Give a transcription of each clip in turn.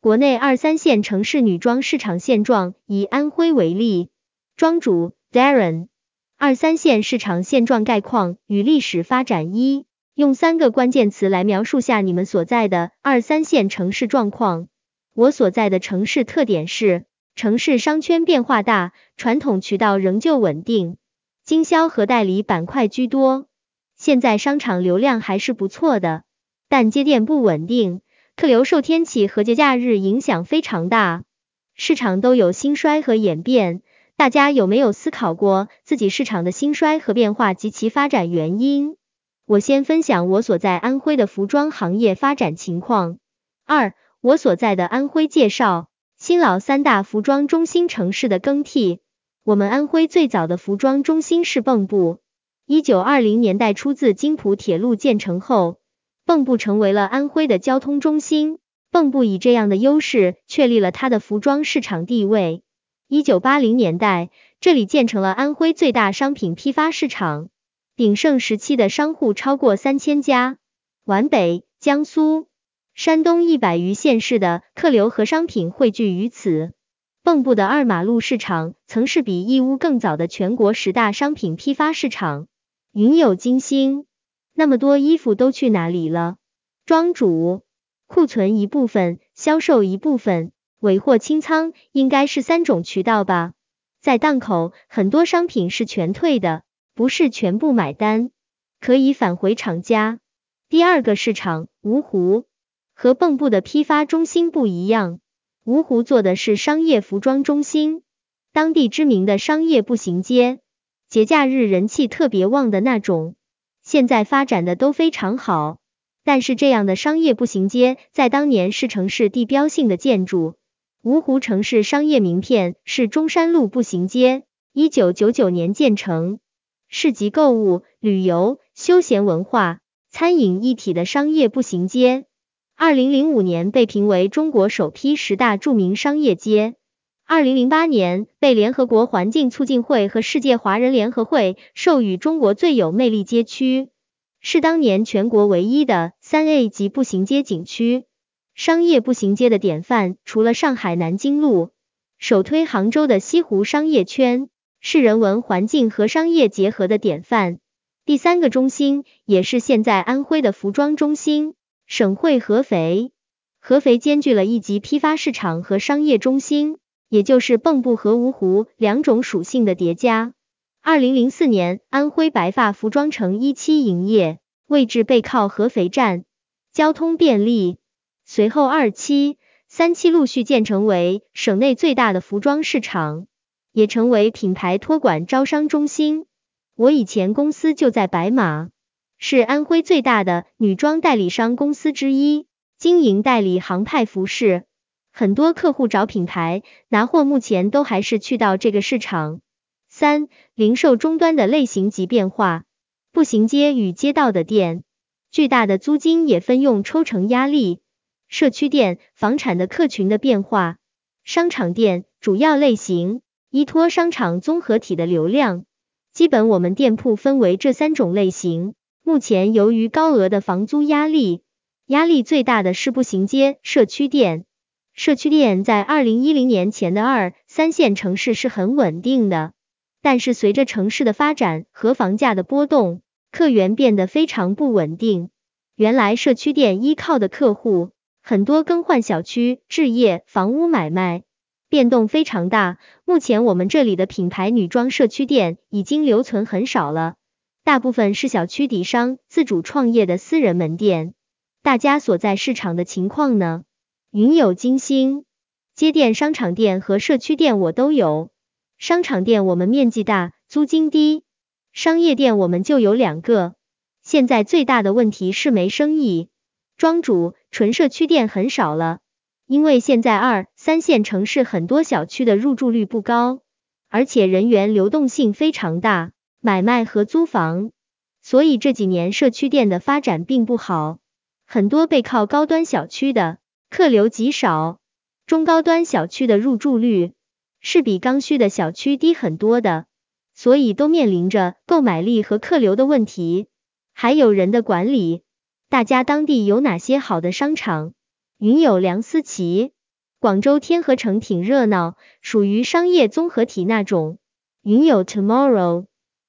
国内二三线城市女装市场现状，以安徽为例。庄主 Darren，二三线市场现状概况与历史发展一，用三个关键词来描述下你们所在的二三线城市状况。我所在的城市特点是，城市商圈变化大，传统渠道仍旧稳定，经销和代理板块居多。现在商场流量还是不错的，但接店不稳定。客流受天气和节假日影响非常大，市场都有兴衰和演变。大家有没有思考过自己市场的兴衰和变化及其发展原因？我先分享我所在安徽的服装行业发展情况。二，我所在的安徽介绍新老三大服装中心城市的更替。我们安徽最早的服装中心是蚌埠，一九二零年代出自津浦铁路建成后。蚌埠成为了安徽的交通中心，蚌埠以这样的优势确立了它的服装市场地位。一九八零年代，这里建成了安徽最大商品批发市场，鼎盛时期的商户超过三千家，皖北、江苏、山东一百余县市的客流和商品汇聚于此。蚌埠的二马路市场曾是比义乌更早的全国十大商品批发市场，云有金星。那么多衣服都去哪里了？庄主，库存一部分，销售一部分，尾货清仓，应该是三种渠道吧。在档口，很多商品是全退的，不是全部买单，可以返回厂家。第二个市场，芜湖，和蚌埠的批发中心不一样，芜湖做的是商业服装中心，当地知名的商业步行街，节假日人气特别旺的那种。现在发展的都非常好，但是这样的商业步行街在当年是城市地标性的建筑。芜湖城市商业名片是中山路步行街，一九九九年建成，市集购物、旅游、休闲文化、餐饮一体的商业步行街。二零零五年被评为中国首批十大著名商业街。二零零八年被联合国环境促进会和世界华人联合会授予中国最有魅力街区，是当年全国唯一的三 A 级步行街景区。商业步行街的典范，除了上海南京路，首推杭州的西湖商业圈，是人文环境和商业结合的典范。第三个中心，也是现在安徽的服装中心，省会合肥。合肥兼具了一级批发市场和商业中心。也就是蚌埠和芜湖两种属性的叠加。二零零四年，安徽白发服装城一期营业，位置背靠合肥站，交通便利。随后二期、三期陆续建成为省内最大的服装市场，也成为品牌托管招商中心。我以前公司就在白马，是安徽最大的女装代理商公司之一，经营代理杭派服饰。很多客户找品牌拿货，目前都还是去到这个市场。三、零售终端的类型及变化，步行街与街道的店，巨大的租金也分用抽成压力。社区店房产的客群的变化，商场店主要类型依托商场综合体的流量，基本我们店铺分为这三种类型。目前由于高额的房租压力，压力最大的是步行街社区店。社区店在二零一零年前的二三线城市是很稳定的，但是随着城市的发展和房价的波动，客源变得非常不稳定。原来社区店依靠的客户很多更换小区、置业、房屋买卖，变动非常大。目前我们这里的品牌女装社区店已经留存很少了，大部分是小区底商自主创业的私人门店。大家所在市场的情况呢？云有金星，街店、商场店和社区店我都有。商场店我们面积大，租金低；商业店我们就有两个。现在最大的问题是没生意。庄主，纯社区店很少了，因为现在二三线城市很多小区的入住率不高，而且人员流动性非常大，买卖和租房，所以这几年社区店的发展并不好，很多背靠高端小区的。客流极少，中高端小区的入住率是比刚需的小区低很多的，所以都面临着购买力和客流的问题，还有人的管理。大家当地有哪些好的商场？云有梁思琪，广州天河城挺热闹，属于商业综合体那种。云有 Tomorrow，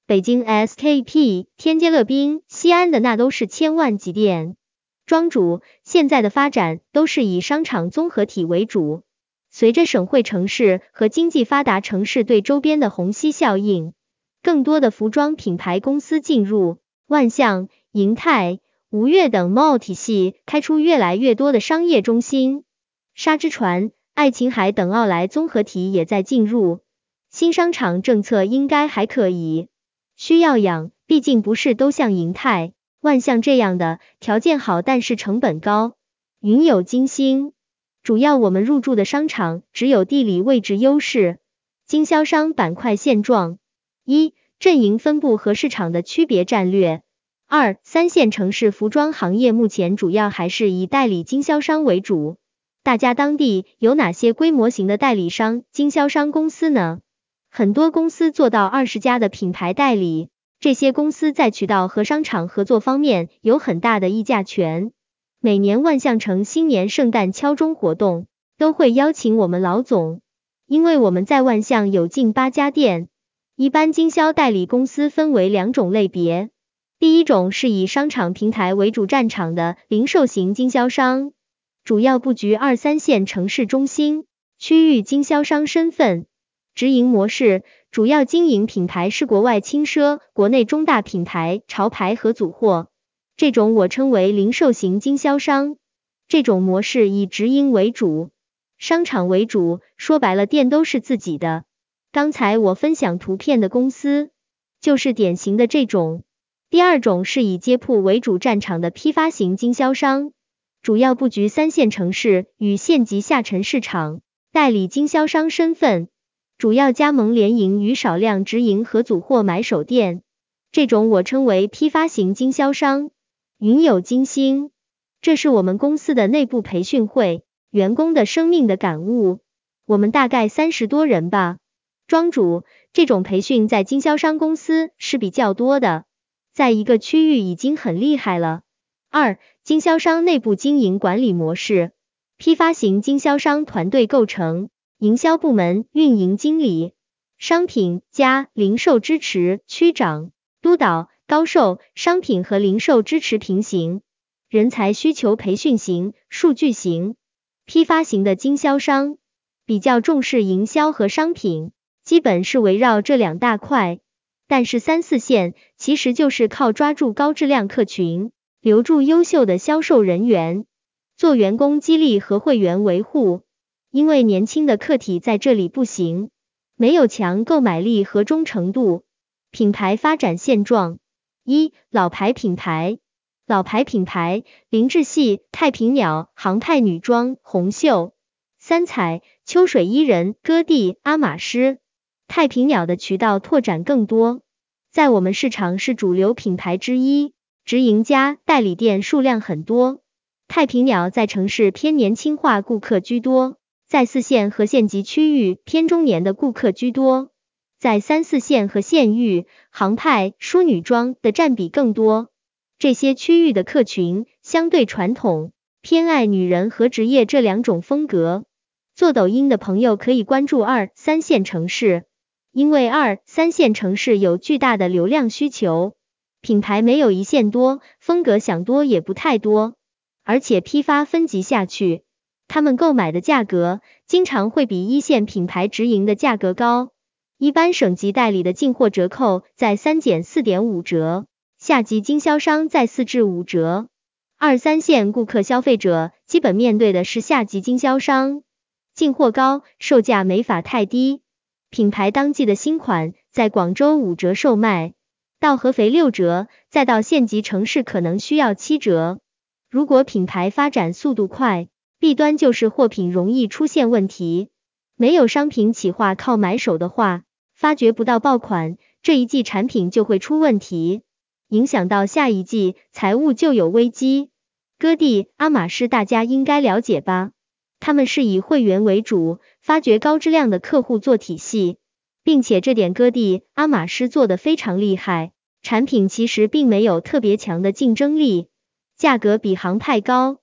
北京 SKP，天街乐宾，西安的那都是千万级店。庄主，现在的发展都是以商场综合体为主。随着省会城市和经济发达城市对周边的虹吸效应，更多的服装品牌公司进入，万象、银泰、吴越等 mall 体系开出越来越多的商业中心。沙之船、爱琴海等奥莱综合体也在进入，新商场政策应该还可以，需要养，毕竟不是都像银泰、万象这样的条件好，但是成本高。云有金星，主要我们入驻的商场只有地理位置优势。经销商板块现状：一、阵营分布和市场的区别战略；二、三线城市服装行业目前主要还是以代理经销商为主。大家当地有哪些规模型的代理商、经销商公司呢？很多公司做到二十家的品牌代理，这些公司在渠道和商场合作方面有很大的议价权。每年万象城新年圣诞敲钟活动都会邀请我们老总，因为我们在万象有近八家店。一般经销代理公司分为两种类别，第一种是以商场平台为主战场的零售型经销商。主要布局二三线城市中心区域，经销商身份，直营模式，主要经营品牌是国外轻奢、国内中大品牌潮牌和组货，这种我称为零售型经销商。这种模式以直营为主，商场为主，说白了店都是自己的。刚才我分享图片的公司就是典型的这种。第二种是以街铺为主战场的批发型经销商。主要布局三线城市与县级下沉市场，代理经销商身份，主要加盟联营与少量直营和组货买手店，这种我称为批发型经销商。云有金星，这是我们公司的内部培训会，员工的生命的感悟，我们大概三十多人吧。庄主，这种培训在经销商公司是比较多的，在一个区域已经很厉害了。二。经销商内部经营管理模式，批发型经销商团队构成，营销部门运营经理，商品加零售支持区长督导，高售商品和零售支持平行，人才需求培训型、数据型、批发型的经销商比较重视营销和商品，基本是围绕这两大块，但是三四线其实就是靠抓住高质量客群。留住优秀的销售人员，做员工激励和会员维护，因为年轻的客体在这里不行，没有强购买力和忠诚度。品牌发展现状：一、老牌品牌，老牌品牌，林志系、太平鸟、航派女装、红袖、三彩、秋水伊人、歌地、阿玛诗。太平鸟的渠道拓展更多，在我们市场是主流品牌之一。直营家代理店数量很多，太平鸟在城市偏年轻化顾客居多，在四线和县级区域偏中年的顾客居多，在三四线和县域，杭派、淑女装的占比更多。这些区域的客群相对传统，偏爱女人和职业这两种风格。做抖音的朋友可以关注二三线城市，因为二三线城市有巨大的流量需求。品牌没有一线多，风格想多也不太多，而且批发分级下去，他们购买的价格经常会比一线品牌直营的价格高。一般省级代理的进货折扣在三减四点五折，下级经销商在四至五折。二三线顾客消费者基本面对的是下级经销商，进货高，售价没法太低。品牌当季的新款在广州五折售卖。到合肥六折，再到县级城市可能需要七折。如果品牌发展速度快，弊端就是货品容易出现问题。没有商品企划靠买手的话，发掘不到爆款，这一季产品就会出问题，影响到下一季财务就有危机。哥地、阿玛诗大家应该了解吧？他们是以会员为主，发掘高质量的客户做体系。并且这点哥地、阿玛诗做的非常厉害，产品其实并没有特别强的竞争力，价格比航派高，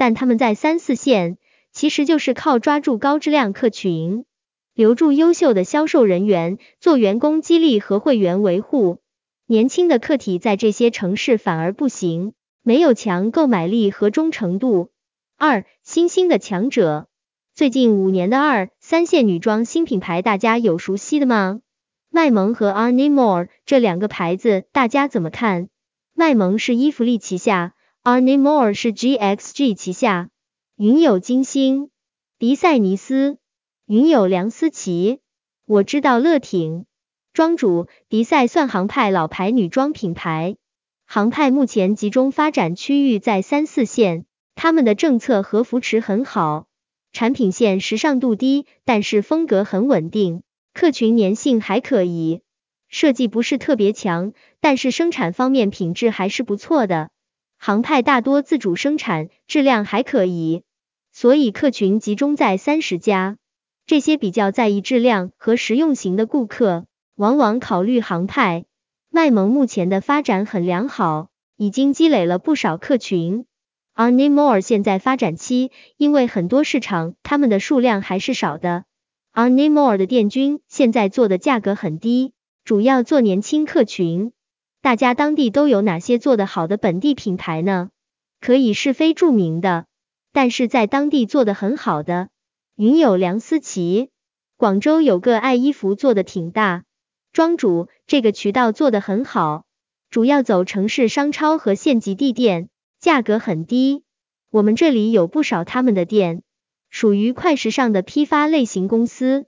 但他们在三四线其实就是靠抓住高质量客群，留住优秀的销售人员，做员工激励和会员维护。年轻的客体在这些城市反而不行，没有强购买力和忠诚度。二，新兴的强者，最近五年的二三线女装新品牌，大家有熟悉的吗？麦萌和 Arnie More 这两个牌子，大家怎么看？麦萌是伊芙丽旗下 Arne More 是 GXG 旗下。云有金星，迪赛尼斯，云有梁思琪。我知道乐挺。庄主，迪赛算航派老牌女装品牌，航派目前集中发展区域在三四线，他们的政策和扶持很好，产品线时尚度低，但是风格很稳定，客群粘性还可以。设计不是特别强，但是生产方面品质还是不错的。航派大多自主生产，质量还可以，所以客群集中在三十家。这些比较在意质量和实用型的顾客，往往考虑航派。卖萌目前的发展很良好，已经积累了不少客群。而 nemore 现在发展期，因为很多市场他们的数量还是少的。而 nemore 的店均现在做的价格很低。主要做年轻客群，大家当地都有哪些做得好的本地品牌呢？可以是非著名的，但是在当地做的很好的，云有梁思琪，广州有个爱衣服做的挺大，庄主这个渠道做的很好，主要走城市商超和县级地店，价格很低，我们这里有不少他们的店，属于快时尚的批发类型公司。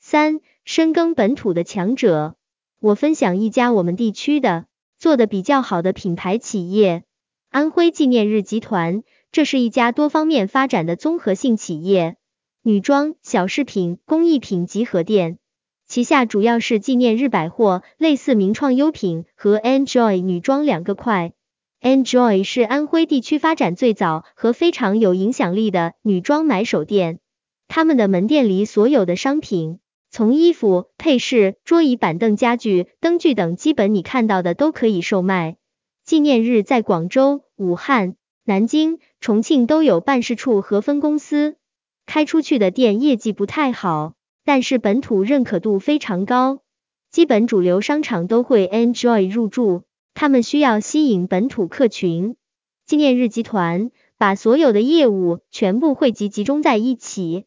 三深耕本土的强者。我分享一家我们地区的做的比较好的品牌企业，安徽纪念日集团，这是一家多方面发展的综合性企业，女装、小饰品、工艺品集合店，旗下主要是纪念日百货，类似名创优品和 Enjoy 女装两个块。Enjoy 是安徽地区发展最早和非常有影响力的女装买手店，他们的门店里所有的商品。从衣服、配饰、桌椅板凳、家具、灯具等，基本你看到的都可以售卖。纪念日在广州、武汉、南京、重庆都有办事处和分公司，开出去的店业绩不太好，但是本土认可度非常高，基本主流商场都会 enjoy 入驻，他们需要吸引本土客群。纪念日集团把所有的业务全部汇集集中在一起。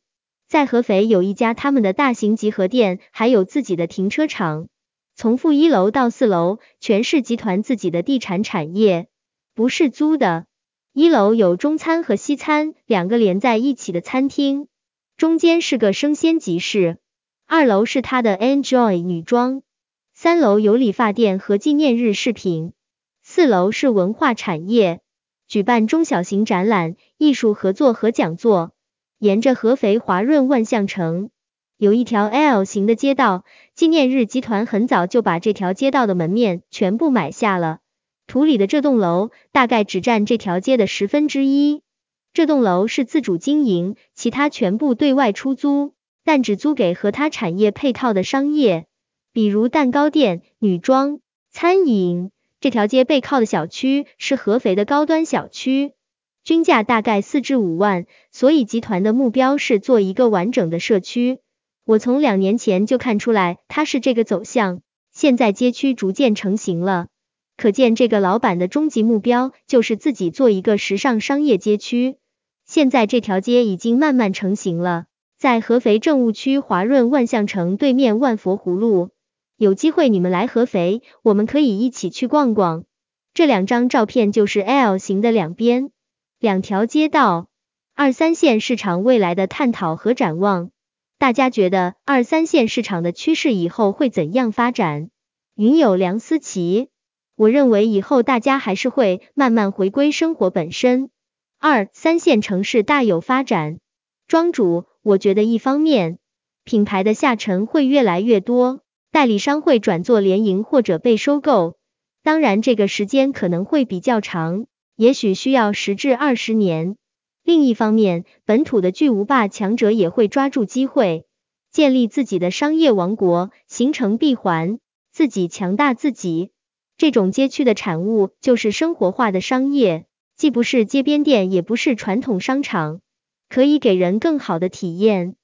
在合肥有一家他们的大型集合店，还有自己的停车场，从负一楼到四楼全是集团自己的地产产业，不是租的。一楼有中餐和西餐两个连在一起的餐厅，中间是个生鲜集市。二楼是他的 Enjoy 女装，三楼有理发店和纪念日饰品，四楼是文化产业，举办中小型展览、艺术合作和讲座。沿着合肥华润万象城有一条 L 型的街道，纪念日集团很早就把这条街道的门面全部买下了。图里的这栋楼大概只占这条街的十分之一。这栋楼是自主经营，其他全部对外出租，但只租给和它产业配套的商业，比如蛋糕店、女装、餐饮。这条街背靠的小区是合肥的高端小区。均价大概四至五万，所以集团的目标是做一个完整的社区。我从两年前就看出来它是这个走向，现在街区逐渐成型了，可见这个老板的终极目标就是自己做一个时尚商业街区。现在这条街已经慢慢成型了，在合肥政务区华润万象城对面万佛湖路，有机会你们来合肥，我们可以一起去逛逛。这两张照片就是 L 型的两边。两条街道，二三线市场未来的探讨和展望，大家觉得二三线市场的趋势以后会怎样发展？云有梁思琪，我认为以后大家还是会慢慢回归生活本身，二三线城市大有发展。庄主，我觉得一方面，品牌的下沉会越来越多，代理商会转做联营或者被收购，当然这个时间可能会比较长。也许需要十至二十年。另一方面，本土的巨无霸强者也会抓住机会，建立自己的商业王国，形成闭环，自己强大自己。这种街区的产物就是生活化的商业，既不是街边店，也不是传统商场，可以给人更好的体验。